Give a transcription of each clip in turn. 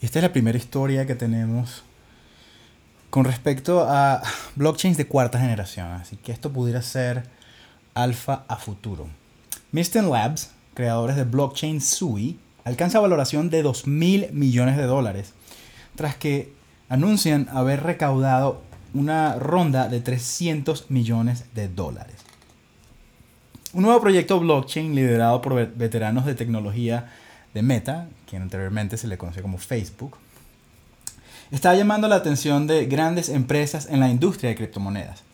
Esta es la primera historia que tenemos con respecto a blockchains de cuarta generación. Así que esto pudiera ser alfa a futuro. Miston Labs, creadores de blockchain SUI, alcanza valoración de 2 mil millones de dólares, tras que anuncian haber recaudado una ronda de 300 millones de dólares. Un nuevo proyecto blockchain liderado por veteranos de tecnología de Meta, quien anteriormente se le conoció como Facebook, está llamando la atención de grandes empresas en la industria de criptomonedas.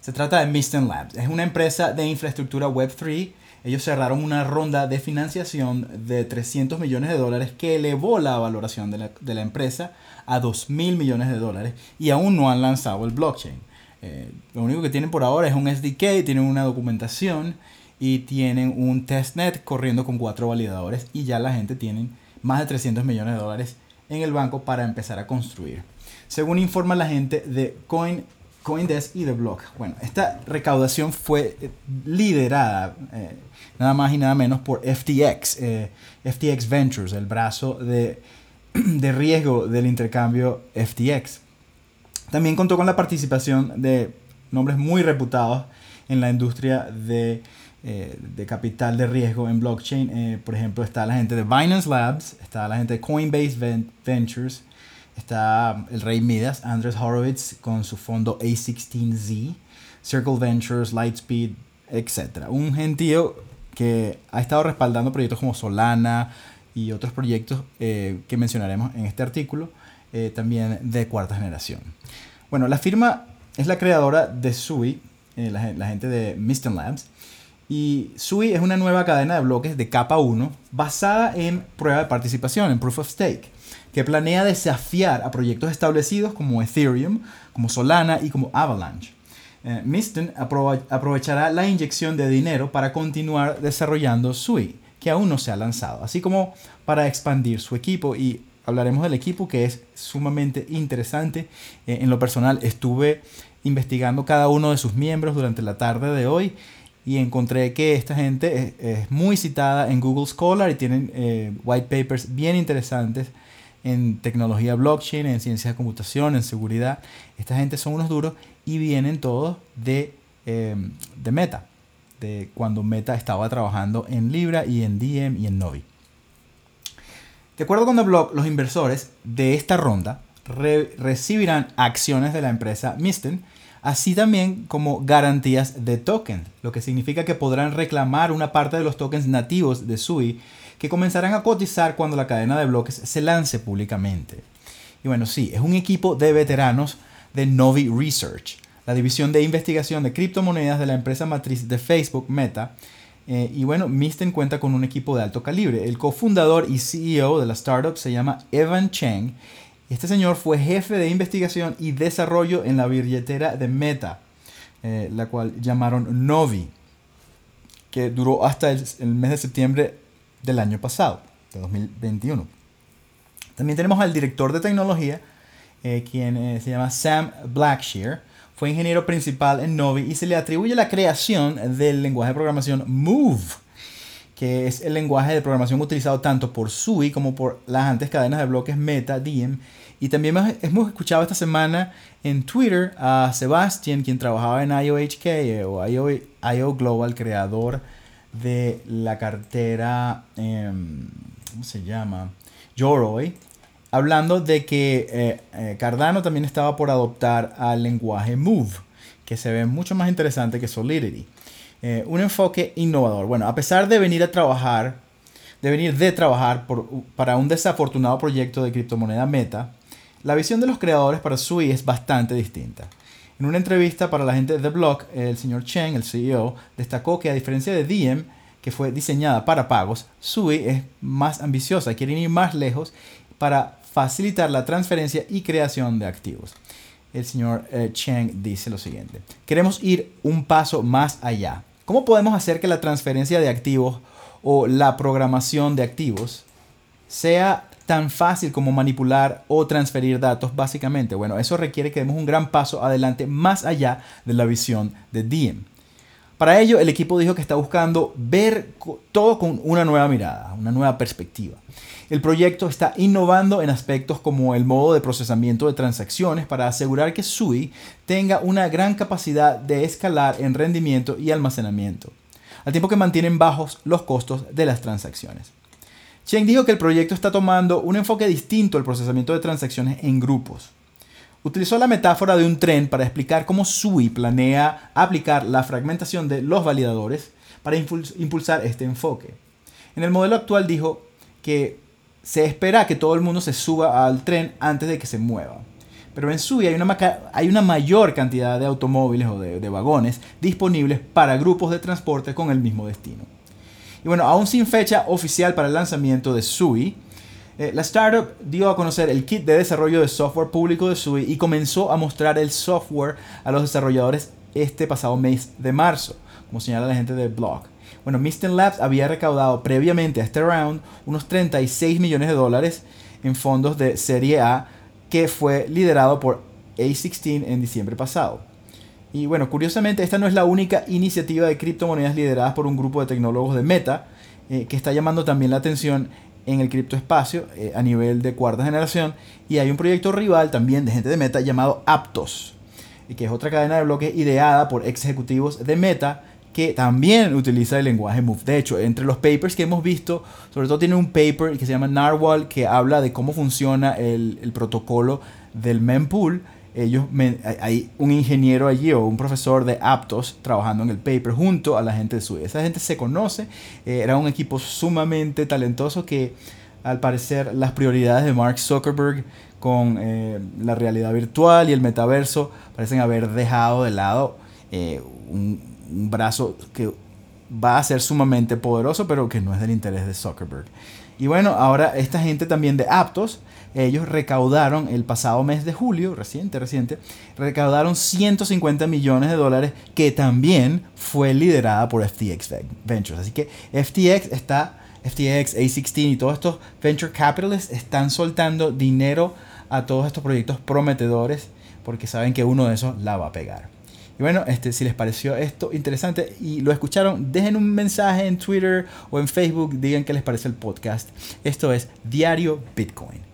Se trata de Miston Labs, es una empresa de infraestructura Web3. Ellos cerraron una ronda de financiación de 300 millones de dólares que elevó la valoración de la, empresa a 2 mil millones de dólares y aún no han lanzado el blockchain. Eh, lo único que tienen por ahora es un SDK, tienen una documentación y tienen un testnet corriendo con cuatro validadores y ya la gente tiene más de 300 millones de dólares en el banco para empezar a construir. Según informa la gente de Coin, Coindesk y The Block. Bueno, esta recaudación fue eh, liderada eh, nada más y nada menos por FTX, eh, FTX Ventures, el brazo de, de riesgo del intercambio FTX. También contó con la participación de nombres muy reputados en la industria de eh, de capital de riesgo en blockchain. Eh, por ejemplo, está la gente de Binance Labs, está la gente de Coinbase Ventures, está el rey Midas, Andres Horowitz, con su fondo A16Z, Circle Ventures, Lightspeed, etc. Un gentío que ha estado respaldando proyectos como Solana y otros proyectos eh, que mencionaremos en este artículo, también de cuarta generación. Bueno, la firma es la creadora de SUI, la, la, gente de Miston Labs, y SUI es una nueva cadena de bloques de capa 1 basada en prueba de participación, en Proof of Stake, que planea desafiar a proyectos establecidos como Ethereum, como Solana y como Avalanche. Eh, Miston aprovechará la inyección de dinero para continuar desarrollando SUI, que aún no se ha lanzado, así como para expandir su equipo y hablaremos del equipo que es sumamente interesante. Eh, en lo personal estuve investigando cada uno de sus miembros durante la tarde de hoy y encontré que esta gente es, muy citada en Google Scholar y tienen eh, white papers bien interesantes en tecnología blockchain, en ciencia de computación, en seguridad. Esta gente son unos duros y vienen todos de, em, de Meta, de cuando Meta estaba trabajando en Libra y en Diem y en Novi. De acuerdo con The Block, los inversores de esta ronda recibirán acciones de la empresa Misten así también como garantías de token, lo que significa que podrán reclamar una parte de los tokens nativos de SUI que comenzarán a cotizar cuando la cadena de bloques se lance públicamente. Y bueno, sí, es un equipo de veteranos de Novi Research, la división de investigación de criptomonedas de la empresa matriz de Facebook Meta. Eh, y bueno, Misten cuenta con un equipo de alto calibre. El cofundador y CEO de la startup se llama Evan Cheng este señor fue jefe de investigación y desarrollo en la billetera de Meta, eh, la cual llamaron Novi, que duró hasta el, mes de septiembre del año pasado, de 2021. También tenemos al director de tecnología, eh, quien eh, se llama Sam Blackshear. Fue ingeniero principal en Novi y se le atribuye la creación del lenguaje de programación Move, que es el lenguaje de programación utilizado tanto por SUI como por las antes cadenas de bloques Meta, Diem. Y también hemos escuchado esta semana en Twitter a Sebastian, quien trabajaba en IOHK eh, o IO, Global, creador de la cartera, em, ¿cómo se llama? Yoroi, hablando de que eh, eh, Cardano también estaba por adoptar al lenguaje Move, que se ve mucho más interesante que Solidity. Eh, un enfoque innovador. Bueno, a pesar de venir a trabajar, de venir de trabajar para un desafortunado proyecto de criptomoneda Meta, la visión de los creadores para SUI es bastante distinta. En una entrevista para la gente de Block, el señor Chen, el CEO, destacó que a diferencia de Diem, que fue diseñada para pagos, SUI es más ambiciosa, quieren ir más lejos para facilitar la transferencia y creación de activos. El señor eh, Chen dice lo siguiente, queremos ir un paso más allá. ¿Cómo podemos hacer que la transferencia de activos o la programación de activos sea tan fácil como manipular o transferir datos básicamente? Bueno, eso requiere que demos un gran paso adelante más allá de la visión de Diem. Para ello, el equipo dijo que está buscando ver todo con una nueva mirada, una nueva perspectiva. El proyecto está innovando en aspectos como el modo de procesamiento de transacciones para asegurar que SUI tenga una gran capacidad de escalar en rendimiento y almacenamiento, al tiempo que mantienen bajos los costos de las transacciones. Cheng dijo que el proyecto está tomando un enfoque distinto al procesamiento de transacciones en grupos. Utilizó la metáfora de un tren para explicar cómo SUI planea aplicar la fragmentación de los validadores para impulsar este enfoque. En el modelo actual dijo que se espera que todo el mundo se suba al tren antes de que se mueva. Pero en SUI hay una, mayor cantidad de automóviles o de, vagones disponibles para grupos de transporte con el mismo destino. Y bueno, aún sin fecha oficial para el lanzamiento de SUI, eh, la startup dio a conocer el kit de desarrollo de software público de SUI y comenzó a mostrar el software a los desarrolladores este pasado mes de marzo, como señala la gente de Blog. Bueno, Misten Labs había recaudado previamente a este round unos 36 millones de dólares en fondos de Serie A que fue liderado por A16 en diciembre pasado. Y bueno, curiosamente esta no es la única iniciativa de criptomonedas lideradas por un grupo de tecnólogos de Meta eh, que está llamando también la atención en el criptoespacio eh, a nivel de cuarta generación. Y hay un proyecto rival también de gente de Meta llamado Aptos, que es otra cadena de bloques ideada por ex ejecutivos de Meta que también utiliza el lenguaje Move. De hecho, entre los papers que hemos visto, sobre todo tiene un paper que se llama Narwhal que habla de cómo funciona el, protocolo del mempool. Ellos hay un ingeniero allí o un profesor de Aptos trabajando en el paper junto a la gente de su. Esa gente se conoce, eh, era un equipo sumamente talentoso que al parecer las prioridades de Mark Zuckerberg con eh, la realidad virtual y el metaverso parecen haber dejado de lado eh, un, un brazo que va a ser sumamente poderoso, pero que no es del interés de Zuckerberg. Y bueno, ahora esta gente también de Aptos, ellos recaudaron el pasado mes de julio, reciente, reciente, recaudaron 150 millones de dólares que también fue liderada por FTX Ventures. Así que FTX está, FTX, A16 y todos estos venture capitalists están soltando dinero a todos estos proyectos prometedores porque saben que uno de esos la va a pegar. Y bueno, este, si les pareció esto interesante y lo escucharon, dejen un mensaje en Twitter o en Facebook, digan qué les parece el podcast. Esto es Diario Bitcoin.